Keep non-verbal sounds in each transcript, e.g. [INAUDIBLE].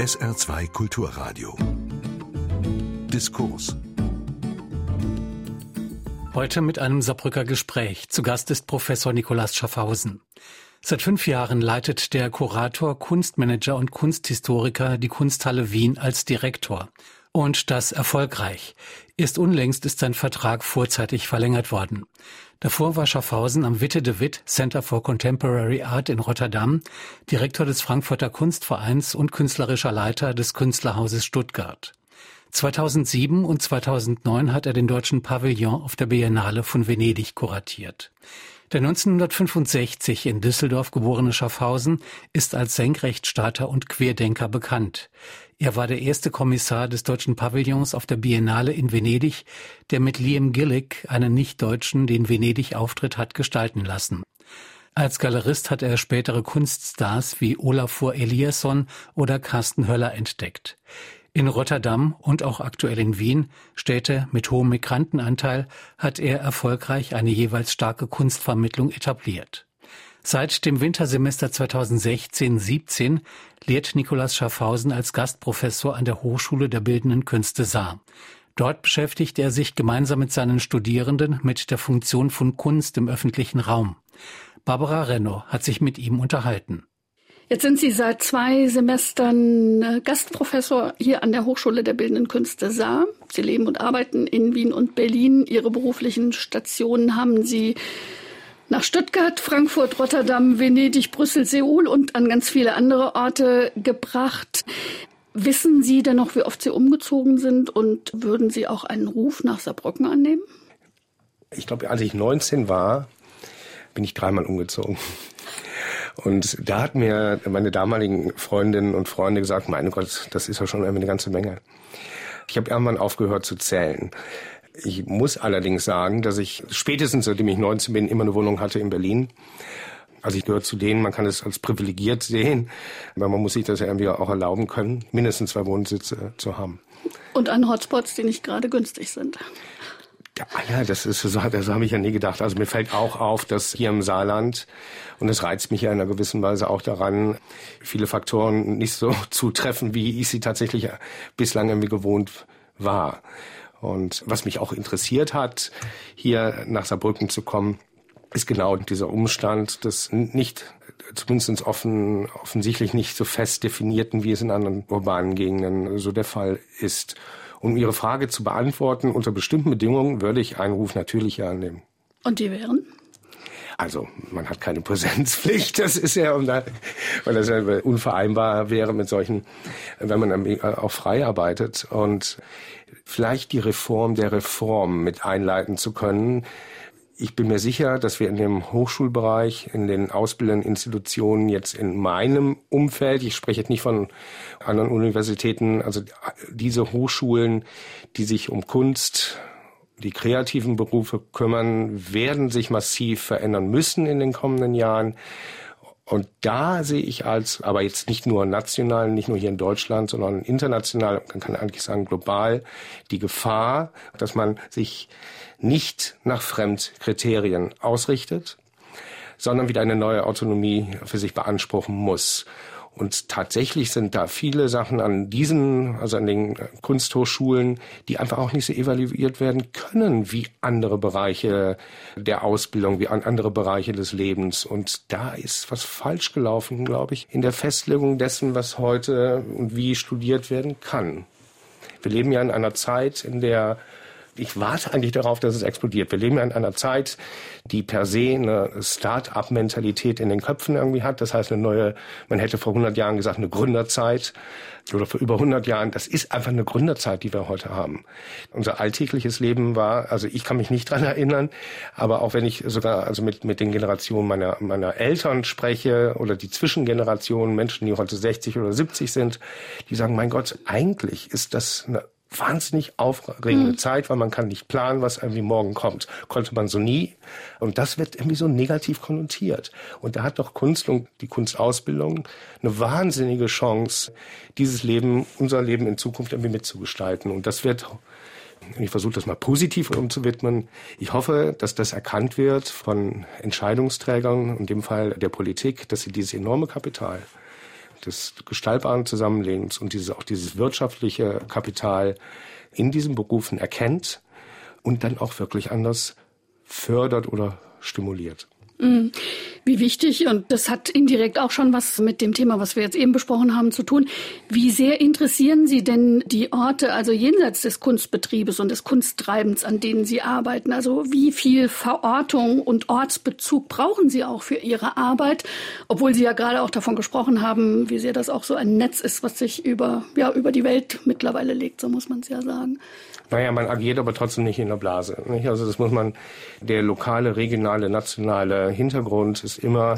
SR2 Kulturradio. Diskurs. Heute mit einem Saarbrücker Gespräch. Zu Gast ist Professor Nikolaus Schaffhausen. Seit fünf Jahren leitet der Kurator, Kunstmanager und Kunsthistoriker die Kunsthalle Wien als Direktor. Und das erfolgreich. Erst unlängst ist sein Vertrag vorzeitig verlängert worden. Davor war Schaffhausen am Witte de Witt Center for Contemporary Art in Rotterdam Direktor des Frankfurter Kunstvereins und künstlerischer Leiter des Künstlerhauses Stuttgart. 2007 und 2009 hat er den deutschen Pavillon auf der Biennale von Venedig kuratiert. Der 1965 in Düsseldorf geborene Schaffhausen ist als Senkrechtstarter und Querdenker bekannt. Er war der erste Kommissar des deutschen Pavillons auf der Biennale in Venedig, der mit Liam Gillick einen Nicht-Deutschen den Venedig-Auftritt hat gestalten lassen. Als Galerist hat er spätere Kunststars wie Olafur Eliasson oder Carsten Höller entdeckt. In Rotterdam und auch aktuell in Wien, Städte mit hohem Migrantenanteil, hat er erfolgreich eine jeweils starke Kunstvermittlung etabliert. Seit dem Wintersemester 2016-17 lehrt Nikolaus Schaffhausen als Gastprofessor an der Hochschule der Bildenden Künste Saar. Dort beschäftigt er sich gemeinsam mit seinen Studierenden mit der Funktion von Kunst im öffentlichen Raum. Barbara Renno hat sich mit ihm unterhalten. Jetzt sind Sie seit zwei Semestern äh, Gastprofessor hier an der Hochschule der Bildenden Künste Saar. Sie leben und arbeiten in Wien und Berlin. Ihre beruflichen Stationen haben Sie nach Stuttgart, Frankfurt, Rotterdam, Venedig, Brüssel, Seoul und an ganz viele andere Orte gebracht. Wissen Sie denn noch, wie oft Sie umgezogen sind und würden Sie auch einen Ruf nach Saarbrücken annehmen? Ich glaube, als ich 19 war, bin ich dreimal umgezogen. Und da hat mir meine damaligen Freundinnen und Freunde gesagt, mein Gott, das ist ja schon eine ganze Menge. Ich habe irgendwann aufgehört zu zählen. Ich muss allerdings sagen, dass ich spätestens seitdem ich 19 bin immer eine Wohnung hatte in Berlin. Also ich gehöre zu denen, man kann es als privilegiert sehen, aber man muss sich das ja irgendwie auch erlauben können, mindestens zwei Wohnsitze zu haben. Und an Hotspots, die nicht gerade günstig sind. Ja, das ist so, das habe ich ja nie gedacht. Also mir fällt auch auf, dass hier im Saarland, und es reizt mich ja in einer gewissen Weise auch daran, viele Faktoren nicht so [LAUGHS] zutreffen, wie ich sie tatsächlich bislang irgendwie gewohnt war. Und was mich auch interessiert hat, hier nach Saarbrücken zu kommen, ist genau dieser Umstand des nicht, zumindest offen, offensichtlich nicht so fest definierten, wie es in anderen urbanen Gegenden so der Fall ist. Um Ihre Frage zu beantworten, unter bestimmten Bedingungen würde ich einen Ruf natürlich annehmen. Und die wären? Also, man hat keine Präsenzpflicht. Das ist ja, weil das ja unvereinbar wäre mit solchen, wenn man auch frei arbeitet. Und vielleicht die Reform der Reform mit einleiten zu können, ich bin mir sicher, dass wir in dem Hochschulbereich, in den ausbildenden Institutionen jetzt in meinem Umfeld, ich spreche jetzt nicht von anderen Universitäten, also diese Hochschulen, die sich um Kunst, die kreativen Berufe kümmern, werden sich massiv verändern müssen in den kommenden Jahren. Und da sehe ich als, aber jetzt nicht nur national, nicht nur hier in Deutschland, sondern international, man kann eigentlich sagen global, die Gefahr, dass man sich nicht nach Fremdkriterien ausrichtet, sondern wieder eine neue Autonomie für sich beanspruchen muss. Und tatsächlich sind da viele Sachen an diesen, also an den Kunsthochschulen, die einfach auch nicht so evaluiert werden können wie andere Bereiche der Ausbildung, wie andere Bereiche des Lebens. Und da ist was falsch gelaufen, glaube ich, in der Festlegung dessen, was heute und wie studiert werden kann. Wir leben ja in einer Zeit, in der ich warte eigentlich darauf, dass es explodiert. Wir leben ja in einer Zeit, die per se eine Start-up-Mentalität in den Köpfen irgendwie hat. Das heißt, eine neue, man hätte vor 100 Jahren gesagt, eine Gründerzeit oder vor über 100 Jahren. Das ist einfach eine Gründerzeit, die wir heute haben. Unser alltägliches Leben war, also ich kann mich nicht dran erinnern, aber auch wenn ich sogar also mit, mit den Generationen meiner, meiner Eltern spreche oder die Zwischengenerationen, Menschen, die heute 60 oder 70 sind, die sagen, mein Gott, eigentlich ist das eine wahnsinnig aufregende mhm. Zeit, weil man kann nicht planen, was irgendwie morgen kommt. Konnte man so nie. Und das wird irgendwie so negativ konnotiert. Und da hat doch Kunst und die Kunstausbildung eine wahnsinnige Chance, dieses Leben, unser Leben in Zukunft irgendwie mitzugestalten. Und das wird ich versuche das mal positiv umzuwidmen. Ich hoffe, dass das erkannt wird von Entscheidungsträgern, in dem Fall der Politik, dass sie dieses enorme Kapital des gestaltbaren Zusammenlebens und dieses, auch dieses wirtschaftliche Kapital in diesen Berufen erkennt und dann auch wirklich anders fördert oder stimuliert. Mhm. Wie wichtig, und das hat indirekt auch schon was mit dem Thema, was wir jetzt eben besprochen haben, zu tun. Wie sehr interessieren Sie denn die Orte, also jenseits des Kunstbetriebes und des Kunsttreibens, an denen Sie arbeiten? Also wie viel Verortung und Ortsbezug brauchen Sie auch für Ihre Arbeit? Obwohl Sie ja gerade auch davon gesprochen haben, wie sehr das auch so ein Netz ist, was sich über, ja, über die Welt mittlerweile legt, so muss man es ja sagen. Naja, man agiert aber trotzdem nicht in der Blase. Nicht? Also das muss man, der lokale, regionale, nationale Hintergrund ist immer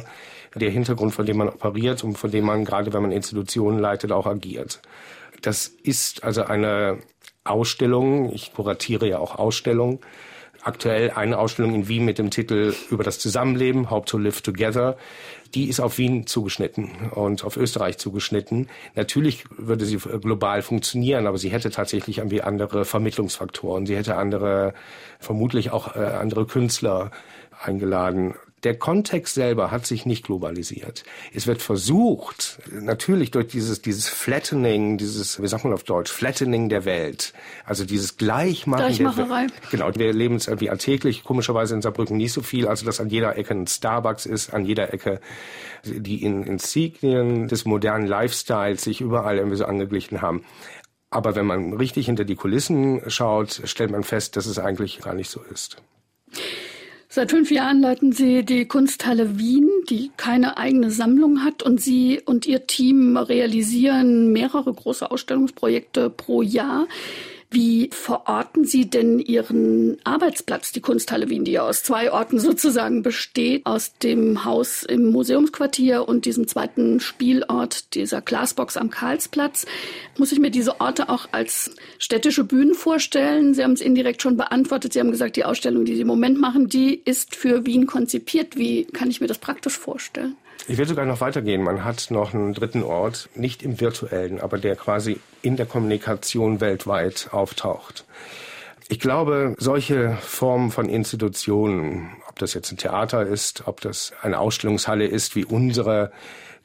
der Hintergrund, von dem man operiert und von dem man, gerade wenn man Institutionen leitet, auch agiert. Das ist also eine Ausstellung, ich kuratiere ja auch Ausstellungen, aktuell eine Ausstellung in Wien mit dem Titel über das Zusammenleben, How to Live Together. Die ist auf Wien zugeschnitten und auf Österreich zugeschnitten. Natürlich würde sie global funktionieren, aber sie hätte tatsächlich irgendwie andere Vermittlungsfaktoren. Sie hätte andere, vermutlich auch äh, andere Künstler eingeladen der Kontext selber hat sich nicht globalisiert. Es wird versucht, natürlich durch dieses, dieses Flattening, dieses, wie sagt man auf Deutsch, Flattening der Welt, also dieses Gleichmachen Gleichmacherei. Der, genau, wir erleben es irgendwie alltäglich, komischerweise in Saarbrücken nicht so viel, also dass an jeder Ecke ein Starbucks ist, an jeder Ecke die in Insignien des modernen Lifestyles sich überall irgendwie so angeglichen haben. Aber wenn man richtig hinter die Kulissen schaut, stellt man fest, dass es eigentlich gar nicht so ist. Seit fünf Jahren leiten Sie die Kunsthalle Wien, die keine eigene Sammlung hat und Sie und Ihr Team realisieren mehrere große Ausstellungsprojekte pro Jahr. Wie verorten Sie denn Ihren Arbeitsplatz, die Kunsthalle Wien, die ja aus zwei Orten sozusagen besteht, aus dem Haus im Museumsquartier und diesem zweiten Spielort, dieser Glasbox am Karlsplatz? Muss ich mir diese Orte auch als städtische Bühnen vorstellen? Sie haben es indirekt schon beantwortet. Sie haben gesagt, die Ausstellung, die Sie im Moment machen, die ist für Wien konzipiert. Wie kann ich mir das praktisch vorstellen? Ich will sogar noch weitergehen. Man hat noch einen dritten Ort, nicht im virtuellen, aber der quasi in der Kommunikation weltweit auftaucht. Ich glaube, solche Formen von Institutionen, ob das jetzt ein Theater ist, ob das eine Ausstellungshalle ist wie unsere,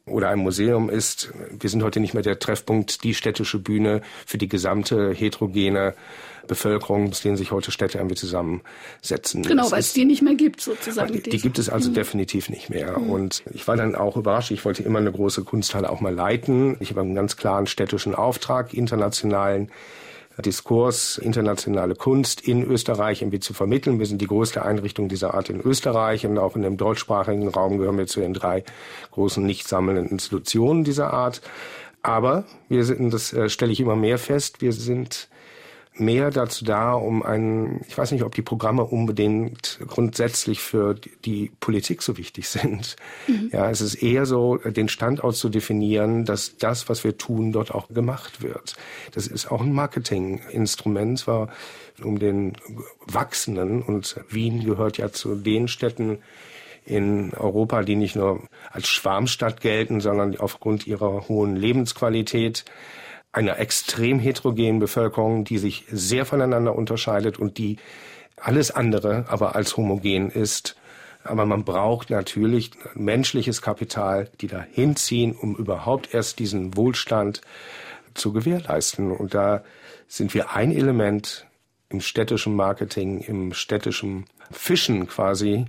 oder ein Museum ist. Wir sind heute nicht mehr der Treffpunkt, die städtische Bühne für die gesamte heterogene Bevölkerung, aus denen sich heute Städte irgendwie zusammensetzen. Genau, weil es die nicht mehr gibt sozusagen. Die, die gibt es also mhm. definitiv nicht mehr. Mhm. Und ich war dann auch überrascht. Ich wollte immer eine große Kunsthalle auch mal leiten. Ich habe einen ganz klaren städtischen Auftrag, internationalen Diskurs internationale Kunst in Österreich irgendwie zu vermitteln. Wir sind die größte Einrichtung dieser Art in Österreich und auch in dem deutschsprachigen Raum gehören wir zu den drei großen nicht sammelnden Institutionen dieser Art. Aber wir sind, das äh, stelle ich immer mehr fest, wir sind mehr dazu da, um einen, ich weiß nicht, ob die Programme unbedingt grundsätzlich für die Politik so wichtig [LAUGHS] sind. Mhm. Ja, es ist eher so, den Standort zu definieren, dass das, was wir tun, dort auch gemacht wird. Das ist auch ein Marketinginstrument, zwar um den wachsenden, und Wien gehört ja zu den Städten, in Europa, die nicht nur als Schwarmstadt gelten, sondern aufgrund ihrer hohen Lebensqualität einer extrem heterogenen Bevölkerung, die sich sehr voneinander unterscheidet und die alles andere aber als homogen ist. Aber man braucht natürlich menschliches Kapital, die da hinziehen, um überhaupt erst diesen Wohlstand zu gewährleisten. Und da sind wir ein Element im städtischen Marketing, im städtischen Fischen quasi,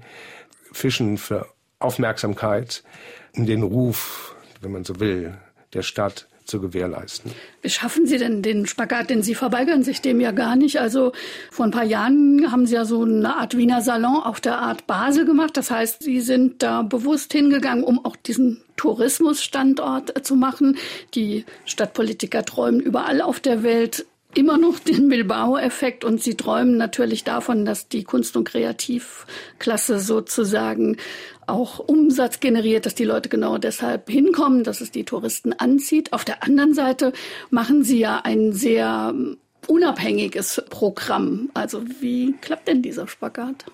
Fischen für Aufmerksamkeit, um den Ruf, wenn man so will, der Stadt zu gewährleisten. Wie schaffen Sie denn den Spagat? Denn Sie verweigern sich dem ja gar nicht. Also vor ein paar Jahren haben Sie ja so eine Art Wiener Salon auf der Art Basel gemacht. Das heißt, Sie sind da bewusst hingegangen, um auch diesen Tourismusstandort zu machen. Die Stadtpolitiker träumen überall auf der Welt immer noch [LAUGHS] den Bilbao-Effekt und sie träumen natürlich davon, dass die Kunst- und Kreativklasse sozusagen auch Umsatz generiert, dass die Leute genau deshalb hinkommen, dass es die Touristen anzieht. Auf der anderen Seite machen sie ja ein sehr unabhängiges Programm. Also wie klappt denn dieser Spagat?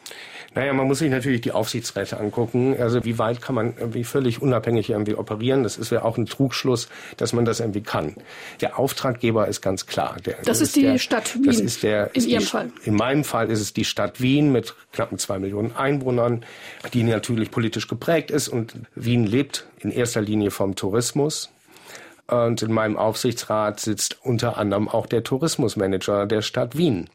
Naja, man muss sich natürlich die Aufsichtsräte angucken. Also wie weit kann man irgendwie völlig unabhängig irgendwie operieren? Das ist ja auch ein Trugschluss, dass man das irgendwie kann. Der Auftraggeber ist ganz klar. Der, das, das, ist die der, Stadt Wien. Das ist der, in ist Ihrem die, Fall. In meinem Fall ist es die Stadt Wien mit knappen zwei Millionen Einwohnern, die natürlich politisch geprägt ist. Und Wien lebt in erster Linie vom Tourismus. Und in meinem Aufsichtsrat sitzt unter anderem auch der Tourismusmanager der Stadt Wien,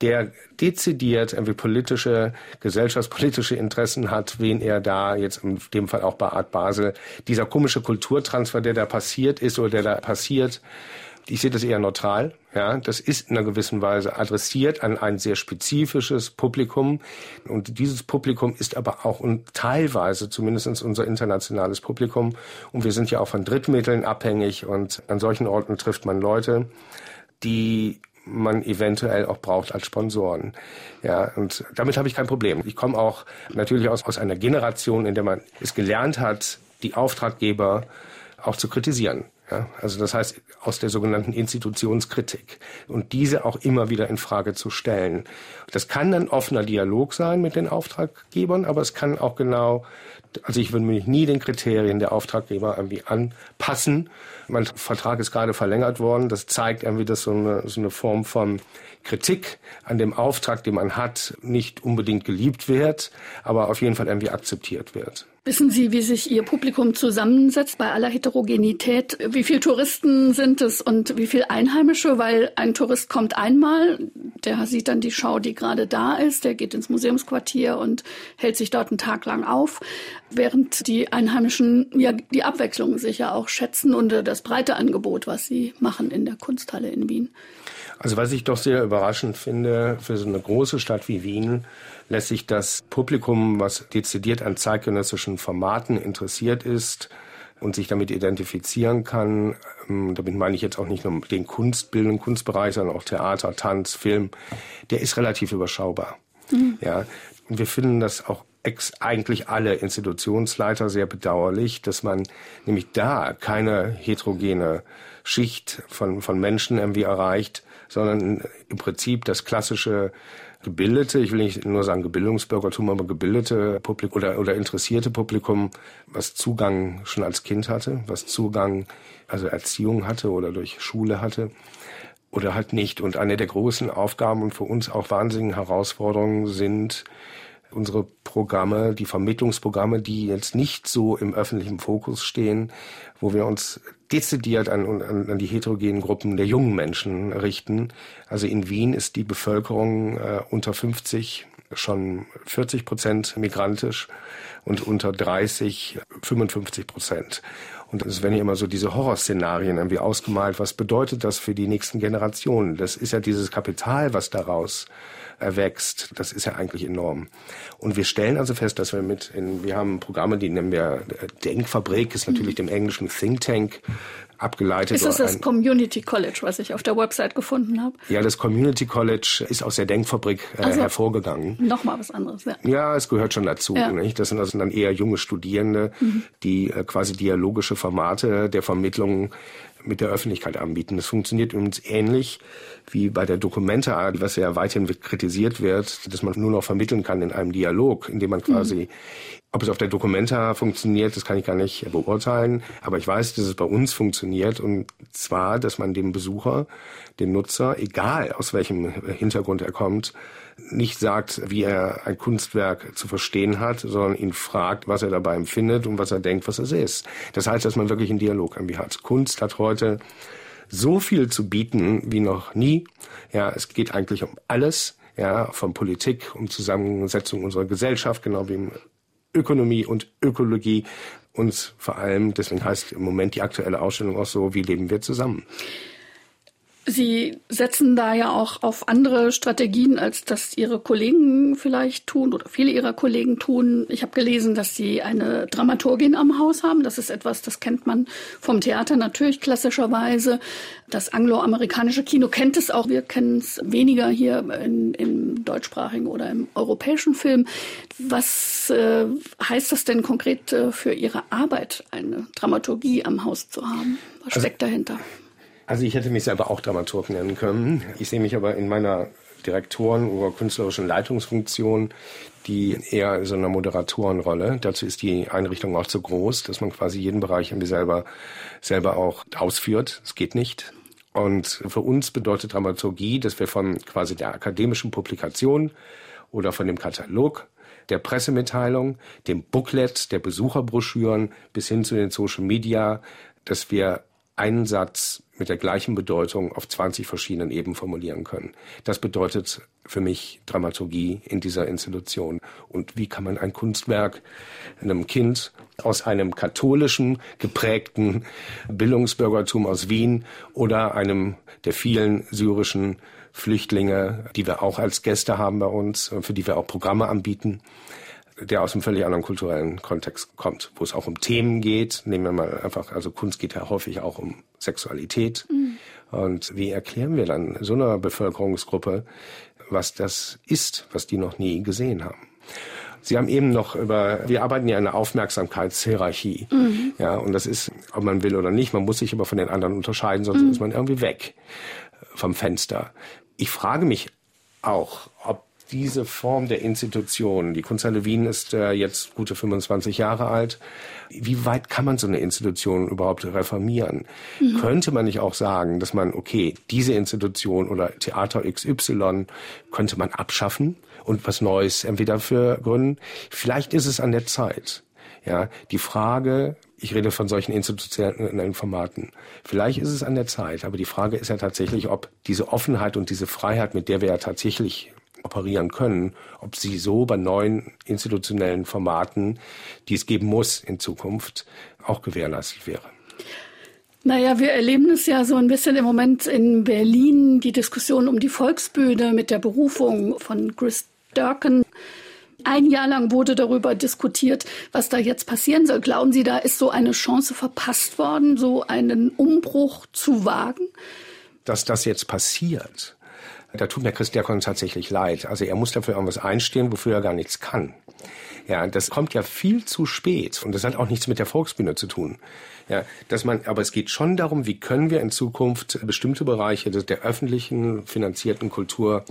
der dezidiert irgendwie politische, gesellschaftspolitische Interessen hat, wen er da jetzt in dem Fall auch bei Art Basel, dieser komische Kulturtransfer, der da passiert ist oder der da passiert, ich sehe das eher neutral. Ja, das ist in einer gewissen Weise adressiert an ein sehr spezifisches Publikum. Und dieses Publikum ist aber auch und teilweise zumindest unser internationales Publikum. Und wir sind ja auch von Drittmitteln abhängig. Und an solchen Orten trifft man Leute, die man eventuell auch braucht als Sponsoren. Ja, und damit habe ich kein Problem. Ich komme auch natürlich aus, aus einer Generation, in der man es gelernt hat, die Auftraggeber auch zu kritisieren. Ja, also das heißt aus der sogenannten Institutionskritik und diese auch immer wieder in Frage zu stellen. Das kann dann offener Dialog sein mit den Auftraggebern, aber es kann auch genau, also ich würde mich nie den Kriterien der Auftraggeber irgendwie anpassen. Mein Vertrag ist gerade verlängert worden. Das zeigt irgendwie, dass so eine, so eine Form von Kritik an dem Auftrag, den man hat, nicht unbedingt geliebt wird, aber auf jeden Fall irgendwie akzeptiert wird. Wissen Sie, wie sich Ihr Publikum zusammensetzt bei aller Heterogenität? Wie viele Touristen sind es und wie viele Einheimische? Weil ein Tourist kommt einmal, der sieht dann die Schau, die gerade da ist, der geht ins Museumsquartier und hält sich dort einen Tag lang auf, während die Einheimischen ja die Abwechslung sicher auch schätzen und das breite Angebot, was sie machen in der Kunsthalle in Wien. Also was ich doch sehr überraschend finde für so eine große Stadt wie Wien, lässt sich das Publikum, was dezidiert an zeitgenössischen Formaten interessiert ist und sich damit identifizieren kann, ähm, damit meine ich jetzt auch nicht nur den kunstbildenden Kunstbereich, sondern auch Theater, Tanz, Film, der ist relativ überschaubar. Mhm. Ja, und wir finden das auch ex eigentlich alle Institutionsleiter sehr bedauerlich, dass man nämlich da keine heterogene Schicht von, von Menschen irgendwie erreicht, sondern im Prinzip das klassische gebildete, ich will nicht nur sagen Gebildungsbürgertum, aber gebildete Publikum oder, oder interessierte Publikum, was Zugang schon als Kind hatte, was Zugang, also Erziehung hatte oder durch Schule hatte oder halt nicht. Und eine der großen Aufgaben und für uns auch wahnsinnigen Herausforderungen sind, unsere Programme, die Vermittlungsprogramme, die jetzt nicht so im öffentlichen Fokus stehen, wo wir uns dezidiert an, an, an die heterogenen Gruppen der jungen Menschen richten. Also in Wien ist die Bevölkerung äh, unter 50 schon 40 Prozent migrantisch und unter 30 55 Prozent. Und es werden ja immer so diese Horrorszenarien irgendwie ausgemalt. Was bedeutet das für die nächsten Generationen? Das ist ja dieses Kapital, was daraus erwächst. Das ist ja eigentlich enorm. Und wir stellen also fest, dass wir mit, in, wir haben Programme, die nennen wir äh, Denkfabrik, ist natürlich dem englischen Think Tank abgeleitet. Ist das das Community College, was ich auf der Website gefunden habe? Ja, das Community College ist aus der Denkfabrik äh, also, hervorgegangen. Nochmal was anderes, ja. Ja, es gehört schon dazu. Ja. Nicht? Das sind also dann eher junge Studierende, mhm. die äh, quasi dialogische Formate der Vermittlung mit der Öffentlichkeit anbieten. Das funktioniert übrigens ähnlich wie bei der Dokumenta, was ja weiterhin kritisiert wird, dass man nur noch vermitteln kann in einem Dialog, indem man quasi, mhm. ob es auf der Dokumenta funktioniert, das kann ich gar nicht beurteilen, aber ich weiß, dass es bei uns funktioniert und zwar, dass man dem Besucher, dem Nutzer, egal aus welchem Hintergrund er kommt, nicht sagt, wie er ein Kunstwerk zu verstehen hat, sondern ihn fragt, was er dabei empfindet und was er denkt, was es ist. Das heißt, dass man wirklich einen Dialog irgendwie hat. Kunst hat heute so viel zu bieten wie noch nie. Ja, es geht eigentlich um alles, ja, von Politik, um Zusammensetzung unserer Gesellschaft, genau wie um Ökonomie und Ökologie und vor allem, deswegen heißt im Moment die aktuelle Ausstellung auch so, wie leben wir zusammen. Sie setzen da ja auch auf andere Strategien, als das Ihre Kollegen vielleicht tun oder viele Ihrer Kollegen tun. Ich habe gelesen, dass Sie eine Dramaturgin am Haus haben. Das ist etwas, das kennt man vom Theater natürlich klassischerweise. Das angloamerikanische Kino kennt es auch. Wir kennen es weniger hier in, im deutschsprachigen oder im europäischen Film. Was äh, heißt das denn konkret äh, für Ihre Arbeit, eine Dramaturgie am Haus zu haben? Was also, steckt dahinter? Also ich hätte mich selber auch Dramaturg nennen können. Ich sehe mich aber in meiner Direktoren- oder künstlerischen Leitungsfunktion, die eher so eine Moderatorenrolle. Dazu ist die Einrichtung auch zu groß, dass man quasi jeden Bereich irgendwie selber, selber auch ausführt. Es geht nicht. Und für uns bedeutet Dramaturgie, dass wir von quasi der akademischen Publikation oder von dem Katalog der Pressemitteilung, dem Booklet, der Besucherbroschüren bis hin zu den Social Media, dass wir einen Satz mit der gleichen Bedeutung auf 20 verschiedenen Ebenen formulieren können. Das bedeutet für mich Dramaturgie in dieser Institution. Und wie kann man ein Kunstwerk einem Kind aus einem katholischen geprägten Bildungsbürgertum aus Wien oder einem der vielen syrischen Flüchtlinge, die wir auch als Gäste haben bei uns, für die wir auch Programme anbieten, der aus einem völlig anderen kulturellen Kontext kommt, wo es auch um Themen geht. Nehmen wir mal einfach, also Kunst geht ja häufig auch um Sexualität. Mhm. Und wie erklären wir dann so einer Bevölkerungsgruppe, was das ist, was die noch nie gesehen haben? Sie haben eben noch über, wir arbeiten ja in einer Aufmerksamkeitshierarchie. Mhm. Ja, und das ist, ob man will oder nicht, man muss sich aber von den anderen unterscheiden, sonst mhm. ist man irgendwie weg vom Fenster. Ich frage mich auch, ob diese Form der Institution, die Kunsthalle Wien ist äh, jetzt gute 25 Jahre alt, wie weit kann man so eine Institution überhaupt reformieren? Mhm. Könnte man nicht auch sagen, dass man, okay, diese Institution oder Theater XY könnte man abschaffen und was Neues entweder für gründen? Vielleicht ist es an der Zeit. Ja, die Frage, ich rede von solchen institutionellen Formaten. Vielleicht ist es an der Zeit, aber die Frage ist ja tatsächlich, ob diese Offenheit und diese Freiheit, mit der wir ja tatsächlich operieren können, ob sie so bei neuen institutionellen Formaten, die es geben muss in Zukunft, auch gewährleistet wäre. Naja, wir erleben es ja so ein bisschen im Moment in Berlin, die Diskussion um die Volksbühne mit der Berufung von Chris Durkin. Ein Jahr lang wurde darüber diskutiert, was da jetzt passieren soll. Glauben Sie, da ist so eine Chance verpasst worden, so einen Umbruch zu wagen? Dass das jetzt passiert, da tut mir Chris Diakon tatsächlich leid. Also er muss dafür irgendwas einstehen, wofür er gar nichts kann. Ja, das kommt ja viel zu spät und das hat auch nichts mit der Volksbühne zu tun. Ja, dass man, aber es geht schon darum, wie können wir in Zukunft bestimmte Bereiche der öffentlichen finanzierten Kultur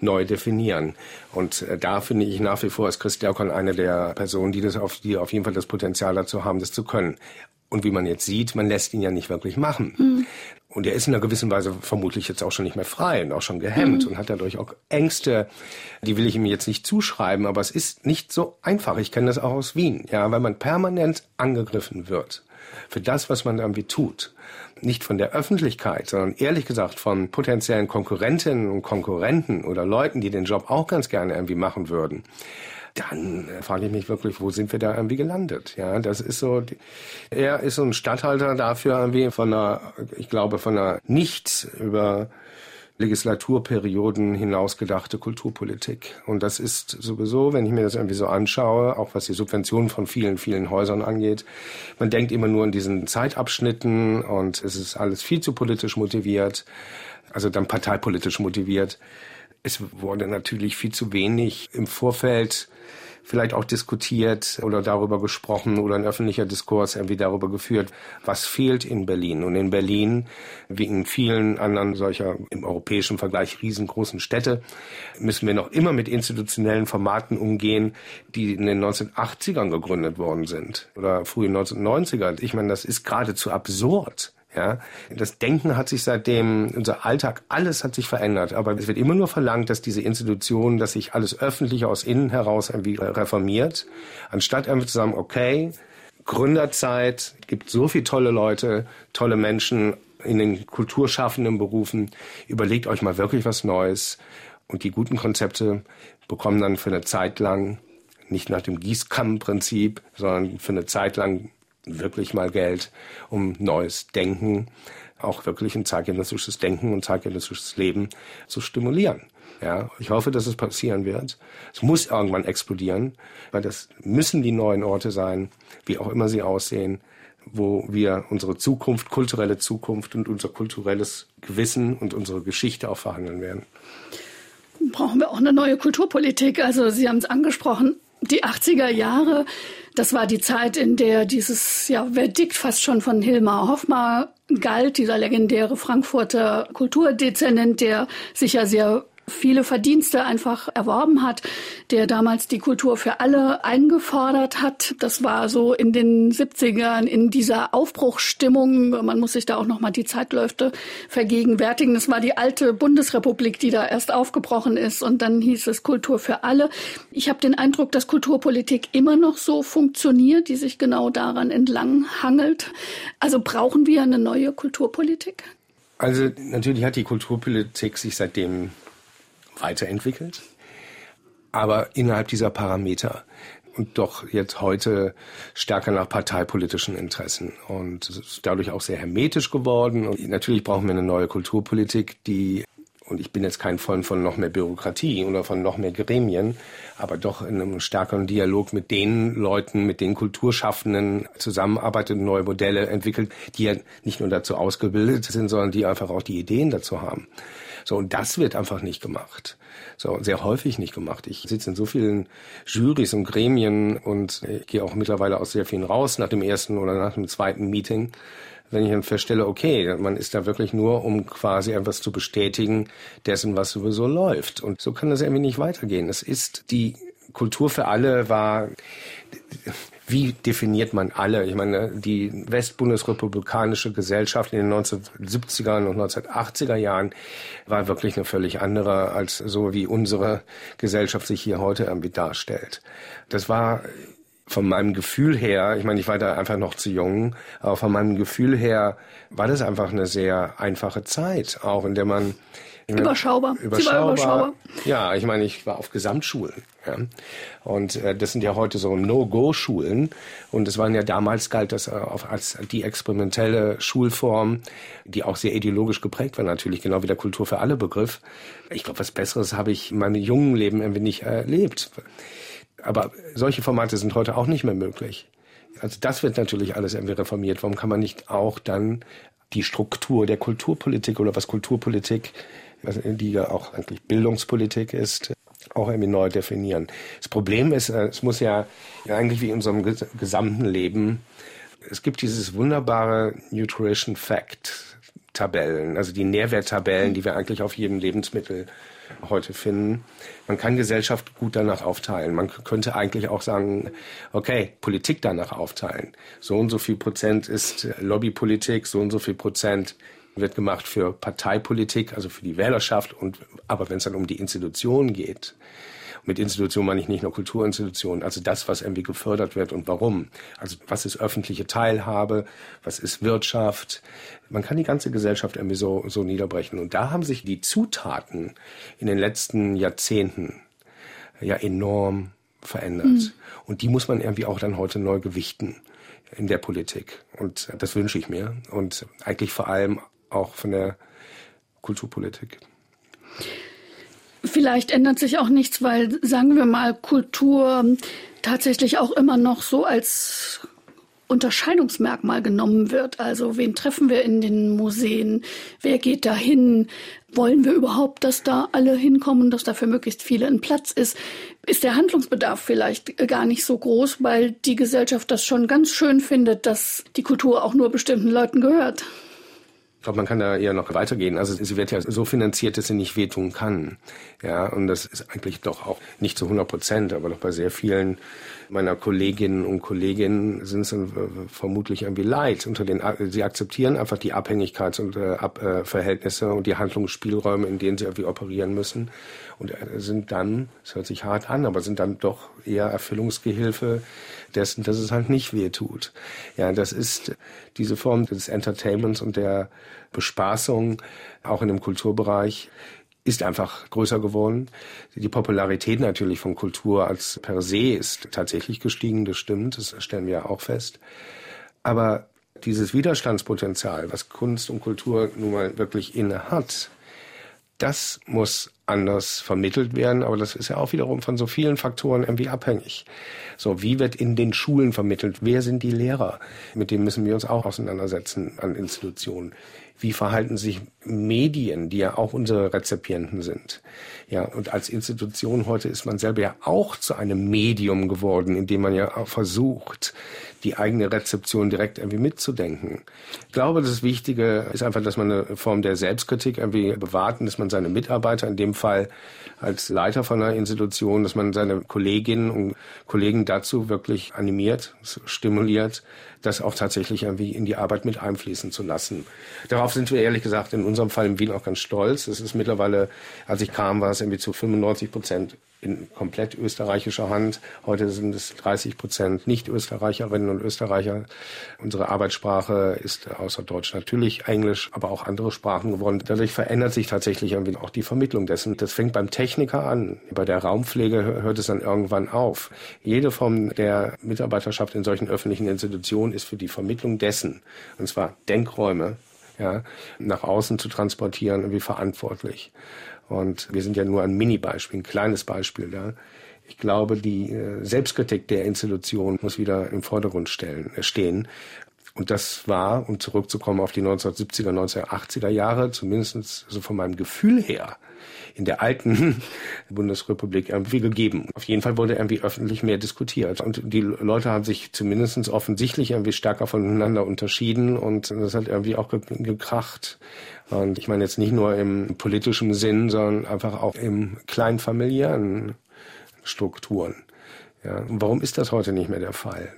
neu definieren. Und äh, da finde ich nach wie vor ist Chris Diakon eine der Personen, die das auf, die auf jeden Fall das Potenzial dazu haben, das zu können. Und wie man jetzt sieht, man lässt ihn ja nicht wirklich machen. Mhm. Und er ist in einer gewissen Weise vermutlich jetzt auch schon nicht mehr frei und auch schon gehemmt mhm. und hat dadurch auch Ängste, die will ich ihm jetzt nicht zuschreiben, aber es ist nicht so einfach. Ich kenne das auch aus Wien, ja, weil man permanent angegriffen wird für das, was man irgendwie tut. Nicht von der Öffentlichkeit, sondern ehrlich gesagt von potenziellen Konkurrentinnen und Konkurrenten oder Leuten, die den Job auch ganz gerne irgendwie machen würden dann äh, frage ich mich wirklich, wo sind wir da irgendwie gelandet? Ja, das ist so, er ist so ein Stadthalter dafür irgendwie von einer, ich glaube, von einer nicht über Legislaturperioden hinausgedachte Kulturpolitik. Und das ist sowieso, wenn ich mir das irgendwie so anschaue, auch was die Subventionen von vielen, vielen Häusern angeht, man denkt immer nur in diesen Zeitabschnitten und es ist alles viel zu politisch motiviert, also dann parteipolitisch motiviert. Es wurde natürlich viel zu wenig im Vorfeld vielleicht auch diskutiert oder darüber gesprochen oder ein öffentlicher Diskurs irgendwie darüber geführt, was fehlt in Berlin. Und in Berlin, wie in vielen anderen solcher im europäischen Vergleich riesengroßen Städte, müssen wir noch immer mit institutionellen Formaten umgehen, die in den 1980ern gegründet worden sind oder frühen 1990er. Ich meine, das ist geradezu absurd. Ja, das Denken hat sich seitdem, unser Alltag, alles hat sich verändert. Aber es wird immer nur verlangt, dass diese Institutionen, dass sich alles öffentlich aus innen heraus irgendwie reformiert, anstatt einfach zu sagen, okay, Gründerzeit, gibt so viele tolle Leute, tolle Menschen in den kulturschaffenden Berufen. Überlegt euch mal wirklich was Neues. Und die guten Konzepte bekommen dann für eine Zeit lang, nicht nach dem Gießkammenprinzip, sondern für eine Zeit lang wirklich mal Geld, um neues Denken, auch wirklich ein zeitgenössisches Denken und zeitgenössisches Leben zu stimulieren. Ja, ich hoffe, dass es passieren wird. Es muss irgendwann explodieren, weil das müssen die neuen Orte sein, wie auch immer sie aussehen, wo wir unsere Zukunft, kulturelle Zukunft und unser kulturelles Gewissen und unsere Geschichte auch verhandeln werden. Brauchen wir auch eine neue Kulturpolitik? Also Sie haben es angesprochen, die 80er Jahre, das war die Zeit, in der dieses ja, Verdikt fast schon von Hilmar Hoffmar galt, dieser legendäre Frankfurter Kulturdezernent, der sich ja sehr viele Verdienste einfach erworben hat, der damals die Kultur für alle eingefordert hat. Das war so in den 70ern in dieser Aufbruchsstimmung. Man muss sich da auch noch mal die Zeitläufe vergegenwärtigen. Das war die alte Bundesrepublik, die da erst aufgebrochen ist und dann hieß es Kultur für alle. Ich habe den Eindruck, dass Kulturpolitik immer noch so funktioniert, die sich genau daran entlang hangelt. Also brauchen wir eine neue Kulturpolitik? Also natürlich hat die Kulturpolitik sich seitdem weiterentwickelt, aber innerhalb dieser Parameter und doch jetzt heute stärker nach parteipolitischen Interessen und ist dadurch auch sehr hermetisch geworden. Und natürlich brauchen wir eine neue Kulturpolitik, die und ich bin jetzt kein Freund von noch mehr Bürokratie oder von noch mehr Gremien, aber doch in einem stärkeren Dialog mit den Leuten, mit den Kulturschaffenden zusammenarbeitet, neue Modelle entwickelt, die ja nicht nur dazu ausgebildet sind, sondern die einfach auch die Ideen dazu haben. So, und das wird einfach nicht gemacht. So, sehr häufig nicht gemacht. Ich sitze in so vielen Jurys und Gremien und ich gehe auch mittlerweile aus sehr vielen raus nach dem ersten oder nach dem zweiten Meeting wenn ich dann feststelle, okay, man ist da wirklich nur, um quasi etwas zu bestätigen dessen, was sowieso läuft. Und so kann das irgendwie nicht weitergehen. Es ist die Kultur für alle war, wie definiert man alle? Ich meine, die westbundesrepublikanische Gesellschaft in den 1970er und 1980er Jahren war wirklich eine völlig andere als so, wie unsere Gesellschaft sich hier heute irgendwie darstellt. Das war von meinem Gefühl her, ich meine, ich war da einfach noch zu jung, aber von meinem Gefühl her war das einfach eine sehr einfache Zeit, auch in der man Überschaubar. Überschaubar. überschaubar. Ja, ich meine, ich war auf Gesamtschulen. Ja. Und äh, das sind ja heute so No-Go-Schulen. Und es waren ja damals galt das äh, als die experimentelle Schulform, die auch sehr ideologisch geprägt war, natürlich, genau wie der Kultur für alle Begriff. Ich glaube, was Besseres habe ich in meinem jungen Leben irgendwie nicht erlebt. Aber solche Formate sind heute auch nicht mehr möglich. Also das wird natürlich alles irgendwie reformiert. Warum kann man nicht auch dann die Struktur der Kulturpolitik oder was Kulturpolitik, die ja auch eigentlich Bildungspolitik ist, auch irgendwie neu definieren. Das Problem ist, äh, es muss ja eigentlich wie in unserem gesamten Leben, es gibt dieses wunderbare Nutrition Fact Tabellen, also die Nährwerttabellen, die wir eigentlich auf jedem Lebensmittel heute finden. Man kann Gesellschaft gut danach aufteilen. Man könnte eigentlich auch sagen, okay, Politik danach aufteilen. So und so viel Prozent ist Lobbypolitik, so und so viel Prozent wird gemacht für Parteipolitik, also für die Wählerschaft. Und, aber wenn es dann um die Institutionen geht, mit Institutionen meine ich nicht nur Kulturinstitutionen, also das, was irgendwie gefördert wird und warum. Also was ist öffentliche Teilhabe, was ist Wirtschaft. Man kann die ganze Gesellschaft irgendwie so, so niederbrechen. Und da haben sich die Zutaten in den letzten Jahrzehnten ja enorm verändert. Mhm. Und die muss man irgendwie auch dann heute neu gewichten in der Politik. Und das wünsche ich mir. Und eigentlich vor allem auch von der Kulturpolitik. Vielleicht ändert sich auch nichts, weil, sagen wir mal, Kultur tatsächlich auch immer noch so als Unterscheidungsmerkmal genommen wird. Also wen treffen wir in den Museen? Wer geht da hin? Wollen wir überhaupt, dass da alle hinkommen, dass da für möglichst viele ein Platz ist? Ist der Handlungsbedarf vielleicht gar nicht so groß, weil die Gesellschaft das schon ganz schön findet, dass die Kultur auch nur bestimmten Leuten gehört? Ich glaube, man kann da eher noch weitergehen. Also sie wird ja so finanziert, dass sie nicht wehtun kann. Ja, und das ist eigentlich doch auch nicht zu 100 Prozent, aber doch bei sehr vielen meiner Kolleginnen und Kollegen sind es vermutlich irgendwie leid. Unter den, sie akzeptieren einfach die Abhängigkeits- und äh, Ab, äh, Verhältnisse und die Handlungsspielräume, in denen sie irgendwie operieren müssen. Und sind dann, es hört sich hart an, aber sind dann doch eher Erfüllungsgehilfe dessen, dass es halt nicht weh tut. Ja, das ist diese Form des Entertainments und der Bespaßung, auch in dem Kulturbereich, ist einfach größer geworden. Die Popularität natürlich von Kultur als per se ist tatsächlich gestiegen, das stimmt, das stellen wir auch fest. Aber dieses Widerstandspotenzial, was Kunst und Kultur nun mal wirklich inne hat, das muss anders vermittelt werden, aber das ist ja auch wiederum von so vielen Faktoren irgendwie abhängig. So, wie wird in den Schulen vermittelt? Wer sind die Lehrer? Mit denen müssen wir uns auch auseinandersetzen an Institutionen. Wie verhalten sich Medien, die ja auch unsere Rezipienten sind? Ja, und als Institution heute ist man selber ja auch zu einem Medium geworden, indem man ja auch versucht, die eigene Rezeption direkt irgendwie mitzudenken. Ich glaube, das Wichtige ist einfach, dass man eine Form der Selbstkritik irgendwie bewahrt dass man seine Mitarbeiter in dem Fall als Leiter von einer Institution, dass man seine Kolleginnen und Kollegen dazu wirklich animiert, stimuliert, das auch tatsächlich irgendwie in die Arbeit mit einfließen zu lassen. Darauf sind wir ehrlich gesagt in unserem Fall in Wien auch ganz stolz. Es ist mittlerweile, als ich kam, war es irgendwie zu 95 Prozent in komplett österreichischer Hand. Heute sind es 30 Prozent Nicht-Österreicherinnen und Österreicher. Unsere Arbeitssprache ist außer Deutsch natürlich Englisch, aber auch andere Sprachen geworden. Dadurch verändert sich tatsächlich irgendwie auch die Vermittlung dessen. Das fängt beim Techniker an. Bei der Raumpflege hört es dann irgendwann auf. Jede Form der Mitarbeiterschaft in solchen öffentlichen Institutionen ist für die Vermittlung dessen, und zwar Denkräume, ja, nach außen zu transportieren, irgendwie verantwortlich. Und wir sind ja nur ein Mini-Beispiel, ein kleines Beispiel da. Ich glaube, die äh, Selbstkritik der Institution muss wieder im Vordergrund stellen, äh, stehen. Und das war, um zurückzukommen auf die 1970er, 1980er Jahre, zumindest so von meinem Gefühl her, in der alten [LAUGHS] Bundesrepublik irgendwie gegeben. Auf jeden Fall wurde irgendwie öffentlich mehr diskutiert. Und die Leute haben sich zumindest offensichtlich irgendwie stärker voneinander unterschieden und das hat irgendwie auch gekracht. Und ich meine jetzt nicht nur im politischen Sinn, sondern einfach auch im kleinfamiliären Strukturen. Ja, und warum ist das heute nicht mehr der Fall?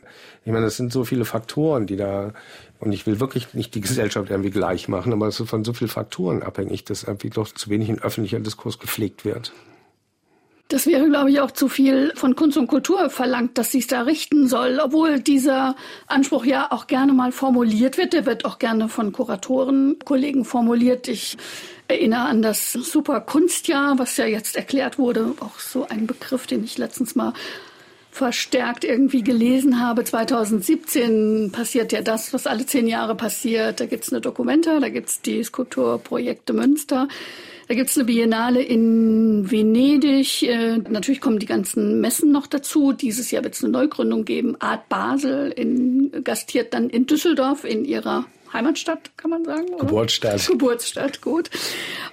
Ich meine, das sind so viele Faktoren, die da, und ich will wirklich nicht die Gesellschaft irgendwie gleich machen, aber es ist von so vielen Faktoren abhängig, dass irgendwie doch zu wenig in öffentlicher Diskurs gepflegt wird. Das wäre, glaube ich, auch zu viel von Kunst und Kultur verlangt, dass sie es da richten soll, obwohl dieser Anspruch ja auch gerne mal formuliert wird. Der wird auch gerne von Kuratoren, Kollegen formuliert. Ich erinnere an das Superkunstjahr, was ja jetzt erklärt wurde, auch so ein Begriff, den ich letztens mal verstärkt irgendwie gelesen habe. 2017 passiert ja das, was alle zehn Jahre passiert. Da gibt's eine Dokumenta, da gibt's die Skulpturprojekte Münster. Da gibt's eine Biennale in Venedig. Äh, natürlich kommen die ganzen Messen noch dazu. Dieses Jahr wird es eine Neugründung geben. Art Basel in, gastiert dann in Düsseldorf in ihrer Heimatstadt, kann man sagen. Oder? Geburtsstadt. Geburtsstadt, gut.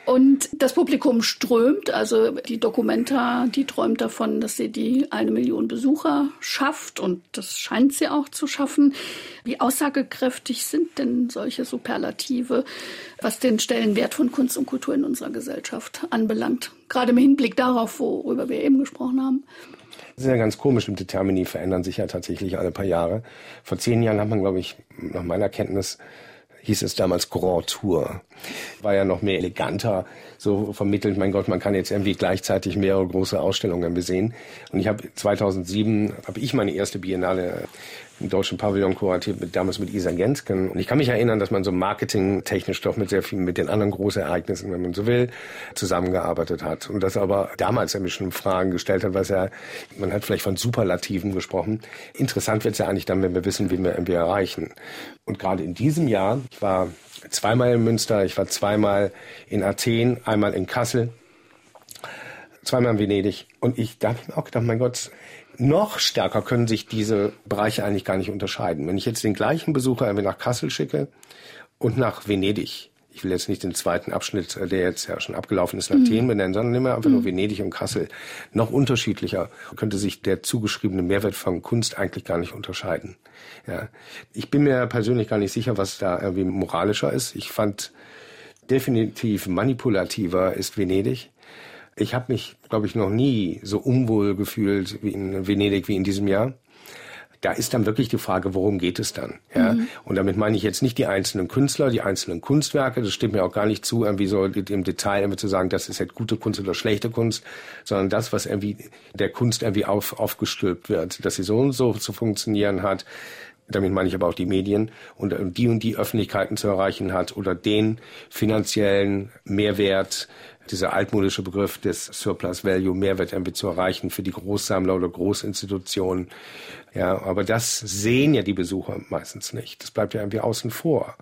Und das Publikum strömt, also die Documenta, die träumt davon, dass sie die eine Million Besucher schafft und das scheint sie auch zu schaffen. Wie aussagekräftig sind denn solche Superlative, was den Stellenwert von Kunst und Kultur in unserer Gesellschaft anbelangt? Gerade im Hinblick darauf, worüber wir eben gesprochen haben. Das ist ja ganz komisch. Die Termini verändern sich ja tatsächlich alle paar Jahre. Vor zehn Jahren hat man, glaube ich, nach meiner Kenntnis hieß es damals Grand Tour. War ja noch mehr eleganter, so vermittelt, mein Gott, man kann jetzt irgendwie gleichzeitig mehrere große Ausstellungen besehen. Und ich habe 2007, habe ich meine erste Biennale im deutschen Pavillon kuratiert, mit, damals mit Isa Gensken. Und ich kann mich erinnern, dass man so marketingtechnisch doch mit sehr vielen, mit den anderen Großereignissen, wenn man so will, zusammengearbeitet hat. Und das aber damals ein bisschen Fragen gestellt hat, was ja, man hat vielleicht von Superlativen gesprochen. Interessant wird es ja eigentlich dann, wenn wir wissen, wie wir irgendwie erreichen. Und gerade in diesem Jahr, ich war zweimal in Münster, ich war zweimal in Athen, einmal in Kassel, zweimal in Venedig. Und ich da habe ich mir auch gedacht, mein Gott, noch stärker können sich diese Bereiche eigentlich gar nicht unterscheiden. Wenn ich jetzt den gleichen Besucher irgendwie nach Kassel schicke und nach Venedig, ich will jetzt nicht den zweiten Abschnitt, der jetzt ja schon abgelaufen ist, nach mhm. Athen benennen, sondern nehmen wir einfach mhm. nur Venedig und Kassel. Noch unterschiedlicher könnte sich der zugeschriebene Mehrwert von Kunst eigentlich gar nicht unterscheiden. Ja. Ich bin mir persönlich gar nicht sicher, was da irgendwie moralischer ist. Ich fand definitiv manipulativer ist Venedig. Ich habe mich, glaube ich, noch nie so unwohl gefühlt wie in Venedig wie in diesem Jahr. Da ist dann wirklich die Frage, worum geht es dann? Ja? Mhm. Und damit meine ich jetzt nicht die einzelnen Künstler, die einzelnen Kunstwerke. Das stimmt mir auch gar nicht zu, irgendwie so im Detail irgendwie zu sagen, das ist jetzt gute Kunst oder schlechte Kunst, sondern das, was irgendwie der Kunst irgendwie auf, aufgestülpt wird, dass sie so und so zu funktionieren hat, damit meine ich aber auch die Medien, und die und die Öffentlichkeiten zu erreichen hat oder den finanziellen Mehrwert, dieser altmodische Begriff des Surplus Value, Mehrwert irgendwie zu erreichen für die Großsammler oder Großinstitutionen. Ja, aber das sehen ja die Besucher meistens nicht. Das bleibt ja irgendwie außen vor.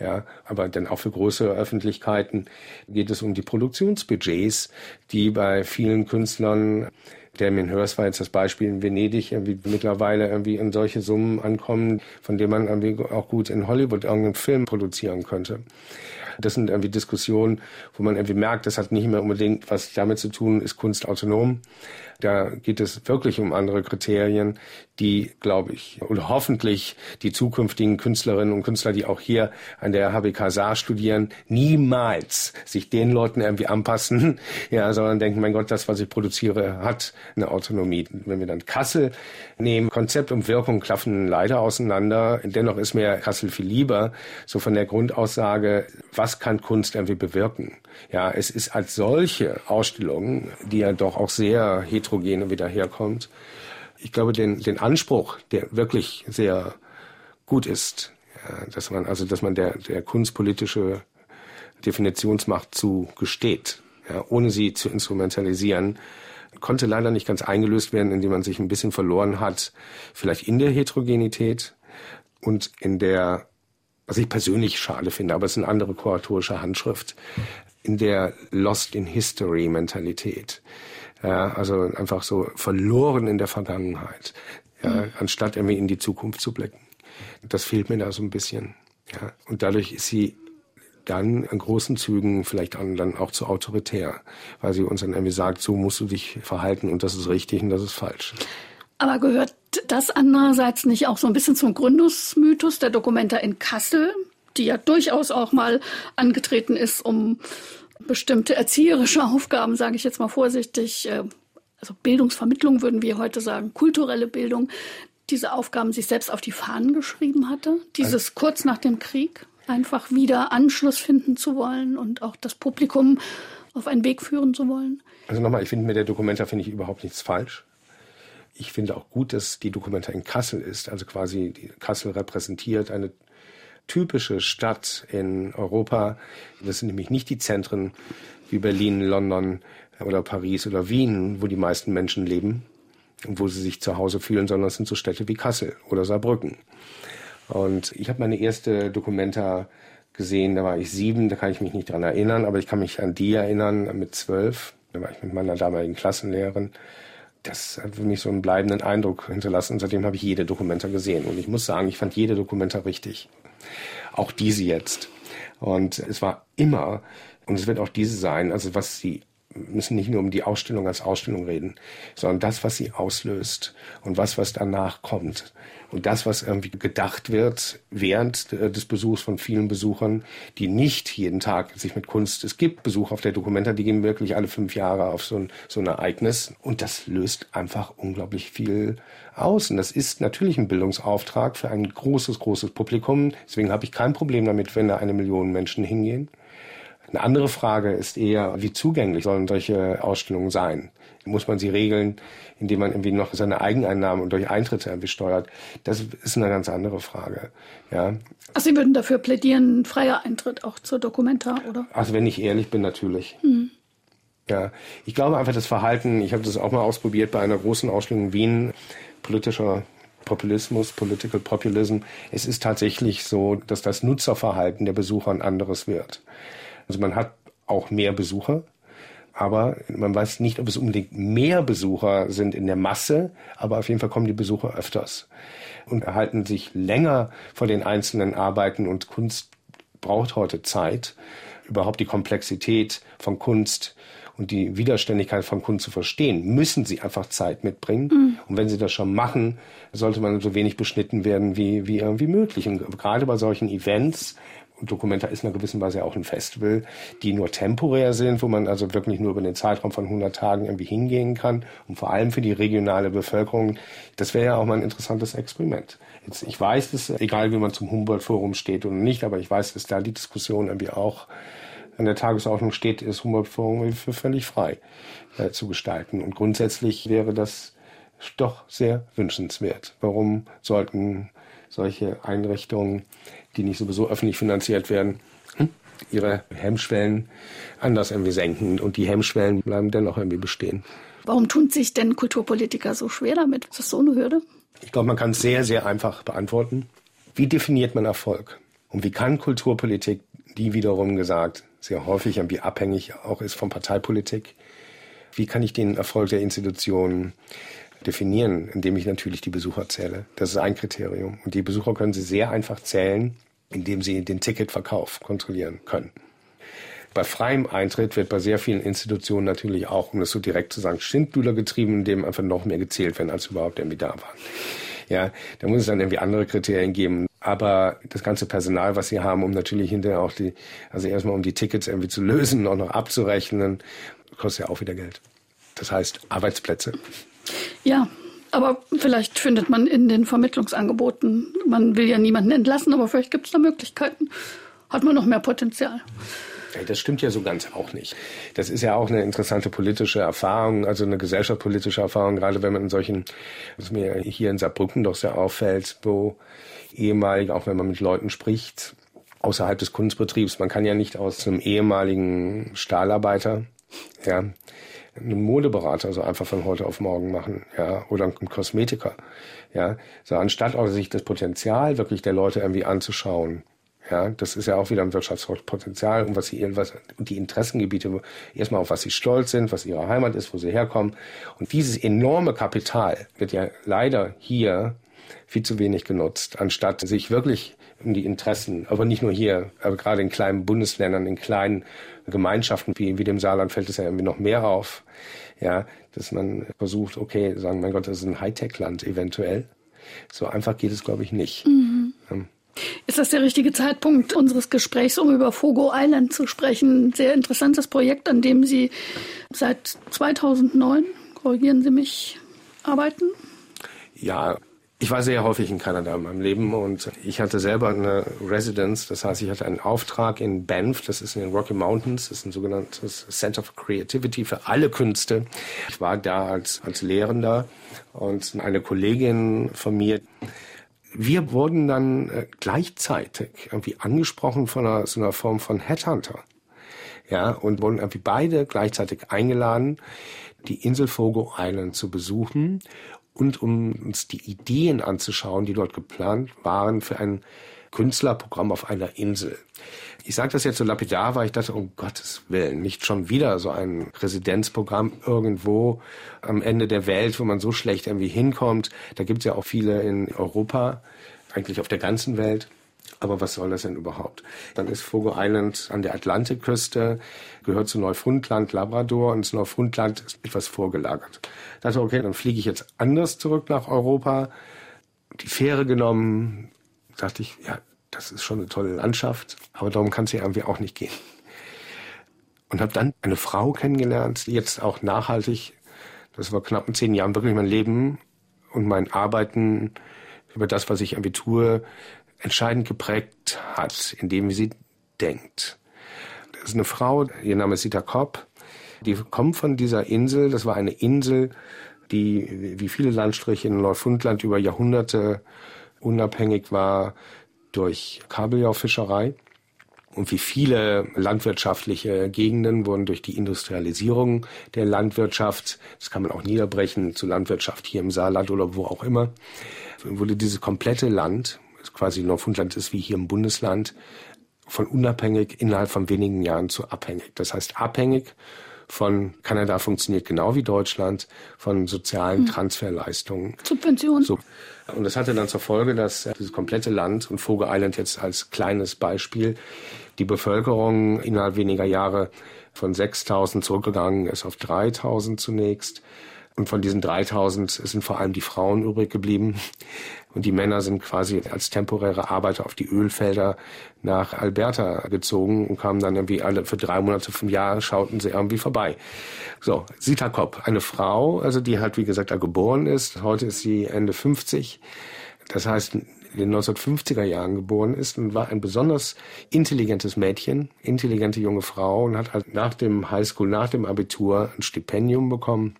Ja, aber dann auch für größere Öffentlichkeiten geht es um die Produktionsbudgets, die bei vielen Künstlern Damien Hirst war jetzt das Beispiel in Venedig, irgendwie mittlerweile irgendwie in solche Summen ankommen, von denen man irgendwie auch gut in Hollywood irgendeinen Film produzieren könnte. Das sind irgendwie Diskussionen, wo man irgendwie merkt, das hat nicht mehr unbedingt was damit zu tun, ist Kunst autonom, Da geht es wirklich um andere Kriterien, die, glaube ich, und hoffentlich die zukünftigen Künstlerinnen und Künstler, die auch hier an der HBK Saar studieren, niemals sich den Leuten irgendwie anpassen, [LAUGHS] ja, sondern denken, mein Gott, das, was ich produziere, hat eine Autonomie. Wenn wir dann Kassel nehmen, Konzept und Wirkung klaffen leider auseinander. Dennoch ist mir Kassel viel lieber, so von der Grundaussage, was kann Kunst irgendwie bewirken? Ja, es ist als solche Ausstellung, die ja doch auch sehr heterogen wieder herkommt, ich glaube, den, den Anspruch, der wirklich sehr gut ist, ja, dass man, also, dass man der, der kunstpolitische Definitionsmacht zu gesteht, ja, ohne sie zu instrumentalisieren, konnte leider nicht ganz eingelöst werden, indem man sich ein bisschen verloren hat, vielleicht in der Heterogenität und in der, was ich persönlich schade finde, aber es ist eine andere kuratorische Handschrift, in der Lost in History Mentalität. Ja, also einfach so verloren in der Vergangenheit, ja, mhm. anstatt irgendwie in die Zukunft zu blicken. Das fehlt mir da so ein bisschen. Ja. Und dadurch ist sie dann in großen Zügen vielleicht dann auch zu autoritär, weil sie uns dann irgendwie sagt, so musst du dich verhalten und das ist richtig und das ist falsch. Aber gehört das andererseits nicht auch so ein bisschen zum Gründungsmythos der Dokumenta in Kassel, die ja durchaus auch mal angetreten ist, um bestimmte erzieherische Aufgaben, sage ich jetzt mal vorsichtig, äh, also Bildungsvermittlung würden wir heute sagen, kulturelle Bildung, diese Aufgaben sich selbst auf die Fahnen geschrieben hatte, dieses kurz nach dem Krieg einfach wieder Anschluss finden zu wollen und auch das Publikum auf einen Weg führen zu wollen. Also nochmal, ich finde mit der Dokumenta finde ich überhaupt nichts falsch. Ich finde auch gut, dass die Dokumenta in Kassel ist, also quasi Kassel repräsentiert eine typische Stadt in Europa. Das sind nämlich nicht die Zentren wie Berlin, London oder Paris oder Wien, wo die meisten Menschen leben und wo sie sich zu Hause fühlen, sondern es sind so Städte wie Kassel oder Saarbrücken. Und ich habe meine erste Dokumenta gesehen, da war ich sieben, da kann ich mich nicht dran erinnern, aber ich kann mich an die erinnern mit zwölf. Da war ich mit meiner damaligen Klassenlehrerin. Das hat für mich so einen bleibenden Eindruck hinterlassen. Seitdem habe ich jede Dokumenta gesehen. Und ich muss sagen, ich fand jede Dokumenta richtig. Auch diese jetzt. Und es war immer, und es wird auch diese sein, also was sie müssen nicht nur um die Ausstellung als Ausstellung reden, sondern das, was sie auslöst und was, was danach kommt. Und das, was irgendwie gedacht wird während des Besuchs von vielen Besuchern, die nicht jeden Tag sich mit Kunst, es gibt Besucher auf der Dokumenta, die gehen wirklich alle fünf Jahre auf so ein, so ein Ereignis. Und das löst einfach unglaublich viel aus. Und das ist natürlich ein Bildungsauftrag für ein großes, großes Publikum. Deswegen habe ich kein Problem damit, wenn da eine Million Menschen hingehen. Eine andere Frage ist eher, wie zugänglich sollen solche Ausstellungen sein? Muss man sie regeln, indem man irgendwie noch seine Eigeneinnahmen durch Eintritte irgendwie steuert? Das ist eine ganz andere Frage. Ja. Also Sie würden dafür plädieren, freier Eintritt auch zur Dokumenta, oder? Also wenn ich ehrlich bin, natürlich. Hm. Ja, ich glaube einfach das Verhalten, ich habe das auch mal ausprobiert bei einer großen Ausstellung in Wien, politischer Populismus, Political Populism. Es ist tatsächlich so, dass das Nutzerverhalten der Besucher ein anderes wird. Also man hat auch mehr Besucher, aber man weiß nicht, ob es unbedingt mehr Besucher sind in der Masse, aber auf jeden Fall kommen die Besucher öfters und erhalten sich länger vor den einzelnen Arbeiten und Kunst braucht heute Zeit, überhaupt die Komplexität von Kunst und die Widerständigkeit von Kunst zu verstehen, müssen sie einfach Zeit mitbringen. Mhm. Und wenn sie das schon machen, sollte man so wenig beschnitten werden wie, wie irgendwie möglich. Und gerade bei solchen Events, Documenta ist in einer gewissen Weise auch ein Festival, die nur temporär sind, wo man also wirklich nur über den Zeitraum von 100 Tagen irgendwie hingehen kann und vor allem für die regionale Bevölkerung, das wäre ja auch mal ein interessantes Experiment. Jetzt, ich weiß, dass, egal wie man zum Humboldt-Forum steht oder nicht, aber ich weiß, dass da die Diskussion irgendwie auch an der Tagesordnung steht, ist Humboldt-Forum für völlig frei äh, zu gestalten. Und grundsätzlich wäre das doch sehr wünschenswert. Warum sollten solche Einrichtungen die nicht sowieso öffentlich finanziert werden, hm, ihre Hemmschwellen anders irgendwie senken und die Hemmschwellen bleiben dennoch irgendwie bestehen. Warum tun sich denn Kulturpolitiker so schwer damit? Ist das so eine Hürde? Ich glaube, man kann es sehr, sehr einfach beantworten. Wie definiert man Erfolg? Und wie kann Kulturpolitik, die wiederum gesagt sehr häufig irgendwie abhängig auch ist von Parteipolitik, wie kann ich den Erfolg der Institutionen definieren, indem ich natürlich die Besucher zähle. Das ist ein Kriterium. Und die Besucher können Sie sehr einfach zählen, indem Sie den Ticketverkauf kontrollieren können. Bei freiem Eintritt wird bei sehr vielen Institutionen natürlich auch, um das so direkt zu sagen, Schindluder getrieben, indem einfach noch mehr gezählt werden, als überhaupt irgendwie da waren. Ja, da muss es dann irgendwie andere Kriterien geben. Aber das ganze Personal, was sie haben, um natürlich hinterher auch die, also erstmal um die Tickets irgendwie zu lösen und noch abzurechnen, kostet ja auch wieder Geld. Das heißt Arbeitsplätze. Ja, aber vielleicht findet man in den Vermittlungsangeboten, man will ja niemanden entlassen, aber vielleicht gibt es da Möglichkeiten. Hat man noch mehr Potenzial. Das stimmt ja so ganz auch nicht. Das ist ja auch eine interessante politische Erfahrung, also eine gesellschaftspolitische Erfahrung, gerade wenn man in solchen, was mir hier in Saarbrücken doch sehr auffällt, wo ehemalig, auch wenn man mit Leuten spricht, außerhalb des Kunstbetriebs, man kann ja nicht aus einem ehemaligen Stahlarbeiter, ja, einen Modeberater so einfach von heute auf morgen machen, ja, oder einen Kosmetiker, ja, so anstatt auch sich das Potenzial wirklich der Leute irgendwie anzuschauen, ja, das ist ja auch wieder ein Wirtschaftspotenzial und was sie, was, die Interessengebiete, erstmal auf was sie stolz sind, was ihre Heimat ist, wo sie herkommen. Und dieses enorme Kapital wird ja leider hier viel zu wenig genutzt, anstatt sich wirklich um die Interessen, aber nicht nur hier, aber gerade in kleinen Bundesländern, in kleinen Gemeinschaften wie, wie dem Saarland fällt es ja irgendwie noch mehr auf, ja, dass man versucht, okay, sagen, mein Gott, das ist ein Hightech-Land eventuell. So einfach geht es, glaube ich, nicht. Mhm. Ähm, ist das der richtige Zeitpunkt unseres Gesprächs, um über Fogo Island zu sprechen? Sehr interessantes Projekt, an dem Sie seit 2009, korrigieren Sie mich, arbeiten? Ja, ich war sehr häufig in Kanada in meinem Leben und ich hatte selber eine Residence, das heißt, ich hatte einen Auftrag in Banff, das ist in den Rocky Mountains, das ist ein sogenanntes Center for Creativity für alle Künste. Ich war da als, als Lehrender und eine Kollegin von mir, wir wurden dann äh, gleichzeitig irgendwie angesprochen von einer, so einer Form von Headhunter. Ja, und wurden irgendwie beide gleichzeitig eingeladen, die Insel Fogo Island zu besuchen und um uns die Ideen anzuschauen, die dort geplant waren für ein Künstlerprogramm auf einer Insel. Ich sage das jetzt so lapidar, weil ich dachte, um Gottes Willen, nicht schon wieder so ein Residenzprogramm irgendwo am Ende der Welt, wo man so schlecht irgendwie hinkommt. Da gibt es ja auch viele in Europa, eigentlich auf der ganzen Welt. Aber was soll das denn überhaupt? Dann ist Fogo Island an der Atlantikküste, gehört zu Neufundland, Labrador und das Neufundland ist etwas vorgelagert. Ich dachte, okay, dann fliege ich jetzt anders zurück nach Europa. Die Fähre genommen, dachte ich, ja, das ist schon eine tolle Landschaft, aber darum kann es ja irgendwie auch nicht gehen. Und habe dann eine Frau kennengelernt, die jetzt auch nachhaltig, das war knapp in zehn Jahren, wirklich mein Leben und mein Arbeiten über das, was ich irgendwie tue, entscheidend geprägt hat, indem sie denkt. Das ist eine Frau, ihr Name ist Sita Kopp, die kommt von dieser Insel, das war eine Insel, die wie viele Landstriche in Neufundland über Jahrhunderte unabhängig war durch Kabeljaufischerei. Und wie viele landwirtschaftliche Gegenden wurden durch die Industrialisierung der Landwirtschaft, das kann man auch niederbrechen zu Landwirtschaft hier im Saarland oder wo auch immer, wurde dieses komplette Land, quasi Neufundland ist wie hier im Bundesland, von unabhängig innerhalb von wenigen Jahren zu abhängig. Das heißt abhängig von Kanada funktioniert genau wie Deutschland von sozialen hm. Transferleistungen. Subventionen. So. Und das hatte dann zur Folge, dass dieses komplette Land und Vogel Island jetzt als kleines Beispiel die Bevölkerung innerhalb weniger Jahre von 6.000 zurückgegangen ist auf 3.000 zunächst. Und von diesen 3000 sind vor allem die Frauen übrig geblieben. Und die Männer sind quasi als temporäre Arbeiter auf die Ölfelder nach Alberta gezogen und kamen dann irgendwie alle für drei Monate vom Jahr, schauten sie irgendwie vorbei. So, Sita Kopp, eine Frau, also die halt, wie gesagt, da geboren ist. Heute ist sie Ende 50. Das heißt, in den 1950er Jahren geboren ist und war ein besonders intelligentes Mädchen, intelligente junge Frau und hat halt nach dem Highschool, nach dem Abitur ein Stipendium bekommen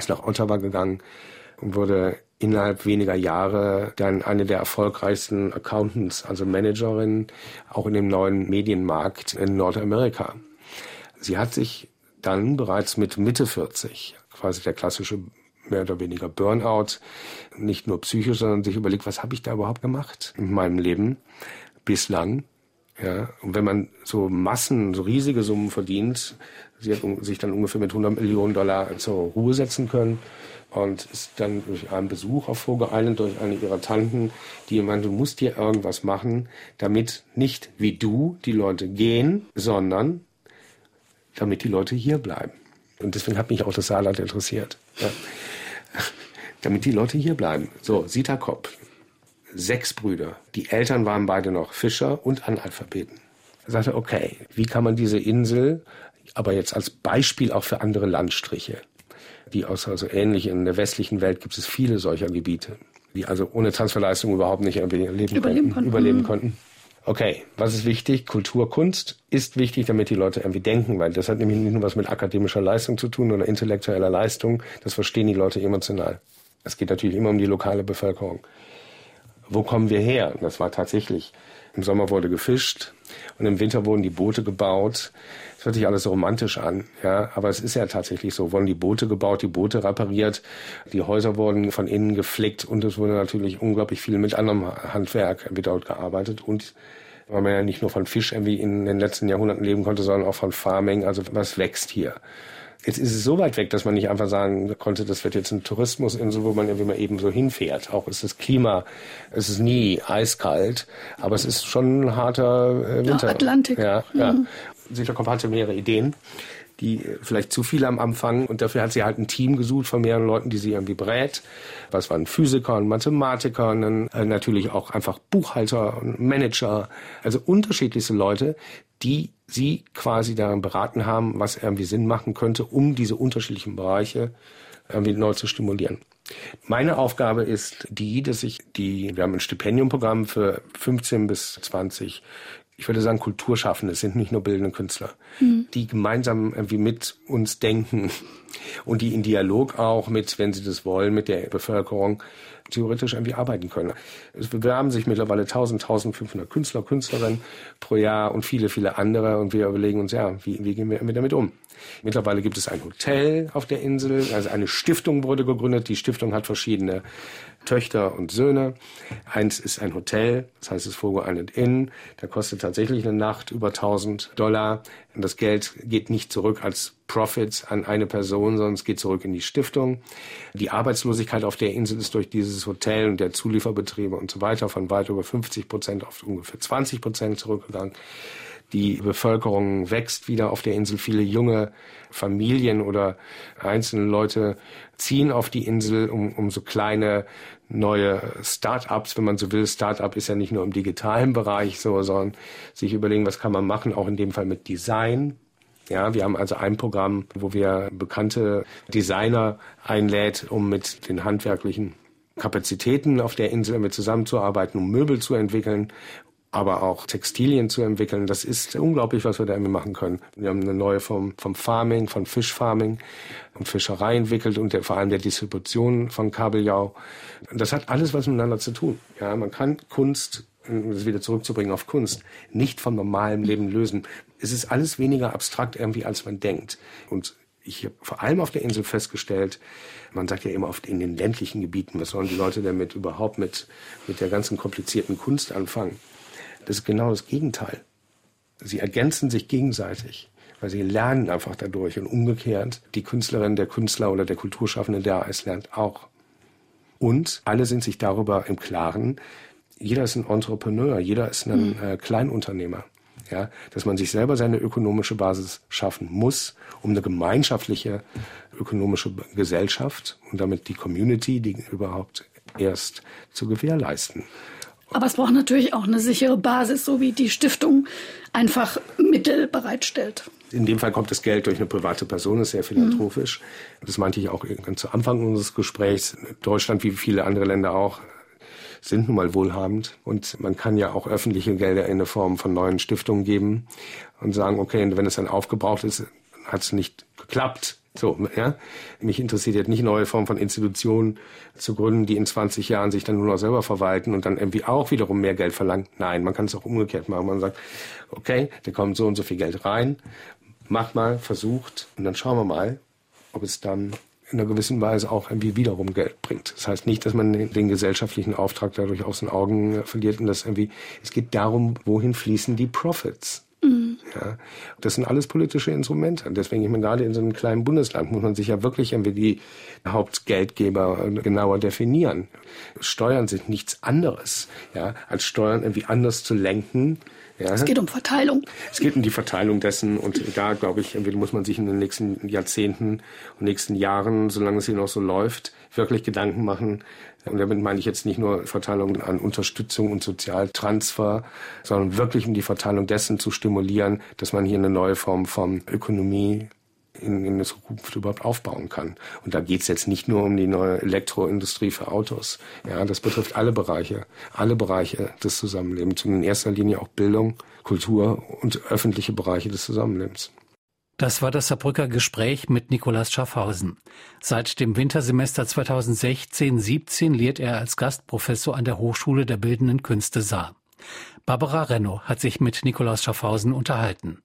ist nach Ottawa gegangen und wurde innerhalb weniger Jahre dann eine der erfolgreichsten Accountants, also Managerin, auch in dem neuen Medienmarkt in Nordamerika. Sie hat sich dann bereits mit Mitte 40, quasi der klassische mehr oder weniger Burnout, nicht nur psychisch, sondern sich überlegt, was habe ich da überhaupt gemacht in meinem Leben bislang ja, und wenn man so Massen, so riesige Summen verdient, sie hat sich dann ungefähr mit 100 Millionen Dollar zur Ruhe setzen können und ist dann durch einen Besuch auf Vogel Island durch eine ihrer Tanten, die meinte, du musst hier irgendwas machen, damit nicht wie du die Leute gehen, sondern damit die Leute hier bleiben. Und deswegen hat mich auch das Saarland interessiert. Ja. [LAUGHS] Damit die Leute hier bleiben. So, Sita Kopp, sechs Brüder. Die Eltern waren beide noch Fischer und Analphabeten. Er sagte, okay, wie kann man diese Insel, aber jetzt als Beispiel auch für andere Landstriche, die außer so ähnlich in der westlichen Welt gibt es viele solcher Gebiete, die also ohne Transferleistung überhaupt nicht irgendwie leben überleben konnten, überleben konnten. Okay, was ist wichtig? Kultur, Kunst ist wichtig, damit die Leute irgendwie denken, weil das hat nämlich nicht nur was mit akademischer Leistung zu tun oder intellektueller Leistung, das verstehen die Leute emotional. Es geht natürlich immer um die lokale Bevölkerung. Wo kommen wir her? Das war tatsächlich, im Sommer wurde gefischt und im Winter wurden die Boote gebaut. Das hört sich alles so romantisch an, ja, aber es ist ja tatsächlich so. Wurden die Boote gebaut, die Boote repariert, die Häuser wurden von innen geflickt und es wurde natürlich unglaublich viel mit anderem Handwerk dort gearbeitet und weil man ja nicht nur von Fisch irgendwie in den letzten Jahrhunderten leben konnte, sondern auch von Farming, also was wächst hier. Jetzt ist es so weit weg, dass man nicht einfach sagen konnte, das wird jetzt ein Tourismusinsel, wo man irgendwie mal eben so hinfährt. Auch ist das Klima, es ist nie eiskalt, aber es ist schon ein harter äh, Winter. Ja, Atlantik. Ja, mhm. ja. Süderkopf hatte mehrere Ideen, die vielleicht zu viele am Anfang und dafür hat sie halt ein Team gesucht von mehreren Leuten, die sie irgendwie berät. Was waren Physiker und Mathematiker und dann äh, natürlich auch einfach Buchhalter und Manager, also unterschiedlichste Leute, die sie quasi daran beraten haben, was irgendwie Sinn machen könnte, um diese unterschiedlichen Bereiche irgendwie neu zu stimulieren. Meine Aufgabe ist die, dass ich die, wir haben ein Stipendiumprogramm für 15 bis 20 ich würde sagen, Kulturschaffende sind nicht nur bildende Künstler, mhm. die gemeinsam irgendwie mit uns denken und die in Dialog auch mit, wenn sie das wollen, mit der Bevölkerung theoretisch irgendwie arbeiten können. Es bewerben sich mittlerweile 1000, 1500 Künstler, Künstlerinnen pro Jahr und viele, viele andere und wir überlegen uns, ja, wie, wie gehen wir damit um? Mittlerweile gibt es ein Hotel auf der Insel, also eine Stiftung wurde gegründet. Die Stiftung hat verschiedene Töchter und Söhne. Eins ist ein Hotel, das heißt das Fogo Island Inn. Da kostet tatsächlich eine Nacht über 1000 Dollar. Und das Geld geht nicht zurück als Profits an eine Person, sondern es geht zurück in die Stiftung. Die Arbeitslosigkeit auf der Insel ist durch dieses Hotel und der Zulieferbetriebe und so weiter von weit über 50 Prozent auf ungefähr 20 Prozent zurückgegangen. Die Bevölkerung wächst wieder auf der Insel. Viele junge Familien oder einzelne Leute ziehen auf die Insel, um, um so kleine neue Start-ups, wenn man so will. Start-up ist ja nicht nur im digitalen Bereich so, sondern sich überlegen, was kann man machen, auch in dem Fall mit Design. Ja, wir haben also ein Programm, wo wir bekannte Designer einlädt, um mit den handwerklichen Kapazitäten auf der Insel zusammenzuarbeiten, um Möbel zu entwickeln aber auch Textilien zu entwickeln. Das ist unglaublich, was wir da irgendwie machen können. Wir haben eine neue Form vom Farming, von Fischfarming und Fischerei entwickelt und der, vor allem der Distribution von Kabeljau. Das hat alles was miteinander zu tun. Ja, man kann Kunst, um das wieder zurückzubringen auf Kunst, nicht vom normalen Leben lösen. Es ist alles weniger abstrakt irgendwie, als man denkt. Und ich habe vor allem auf der Insel festgestellt, man sagt ja immer oft in den ländlichen Gebieten, was sollen die Leute damit überhaupt mit, mit der ganzen komplizierten Kunst anfangen? Das ist genau das Gegenteil. Sie ergänzen sich gegenseitig, weil sie lernen einfach dadurch. Und umgekehrt, die Künstlerin, der Künstler oder der Kulturschaffende, der es lernt auch. Und alle sind sich darüber im Klaren, jeder ist ein Entrepreneur, jeder ist ein mhm. äh, Kleinunternehmer. Ja, dass man sich selber seine ökonomische Basis schaffen muss, um eine gemeinschaftliche ökonomische Gesellschaft und damit die Community, die überhaupt erst zu gewährleisten. Aber es braucht natürlich auch eine sichere Basis, so wie die Stiftung einfach Mittel bereitstellt. In dem Fall kommt das Geld durch eine private Person, ist sehr philanthropisch. Mhm. Das meinte ich auch ganz zu Anfang unseres Gesprächs. Deutschland, wie viele andere Länder auch, sind nun mal wohlhabend. Und man kann ja auch öffentliche Gelder in der Form von neuen Stiftungen geben und sagen, okay, wenn es dann aufgebraucht ist, hat es nicht geklappt. So, ja. Mich interessiert jetzt nicht neue Formen von Institutionen zu gründen, die in 20 Jahren sich dann nur noch selber verwalten und dann irgendwie auch wiederum mehr Geld verlangen. Nein, man kann es auch umgekehrt machen. Man sagt, okay, da kommt so und so viel Geld rein, macht mal, versucht und dann schauen wir mal, ob es dann in einer gewissen Weise auch irgendwie wiederum Geld bringt. Das heißt nicht, dass man den gesellschaftlichen Auftrag dadurch aus den Augen verliert und das irgendwie, es geht darum, wohin fließen die Profits. Mhm. Ja, das sind alles politische Instrumente. Deswegen, ich meine, gerade in so einem kleinen Bundesland muss man sich ja wirklich irgendwie die Hauptgeldgeber genauer definieren. Steuern sind nichts anderes, ja, als Steuern irgendwie anders zu lenken, Ja? Es geht um Verteilung. Es geht um die Verteilung dessen und da, glaube ich, muss man sich in den nächsten Jahrzehnten und nächsten Jahren, solange es hier noch so läuft, wirklich Gedanken machen. Und damit meine ich jetzt nicht nur Verteilung an Unterstützung und Sozialtransfer, sondern wirklich um die Verteilung dessen zu stimulieren, dass man hier eine neue Form von Ökonomie in, in der Zukunft überhaupt aufbauen kann. Und da geht's jetzt nicht nur um die neue Elektroindustrie für Autos. Ja, das betrifft alle Bereiche, alle Bereiche des Zusammenlebens und in erster Linie auch Bildung, Kultur und öffentliche Bereiche des Zusammenlebens. Das war das Saarbrücker Gespräch mit Nikolaus Schaffhausen. Seit dem Wintersemester 2016-17 lehrt er als Gastprofessor an der Hochschule der Bildenden Künste Saar. Barbara Renno hat sich mit Nikolaus Schaffhausen unterhalten.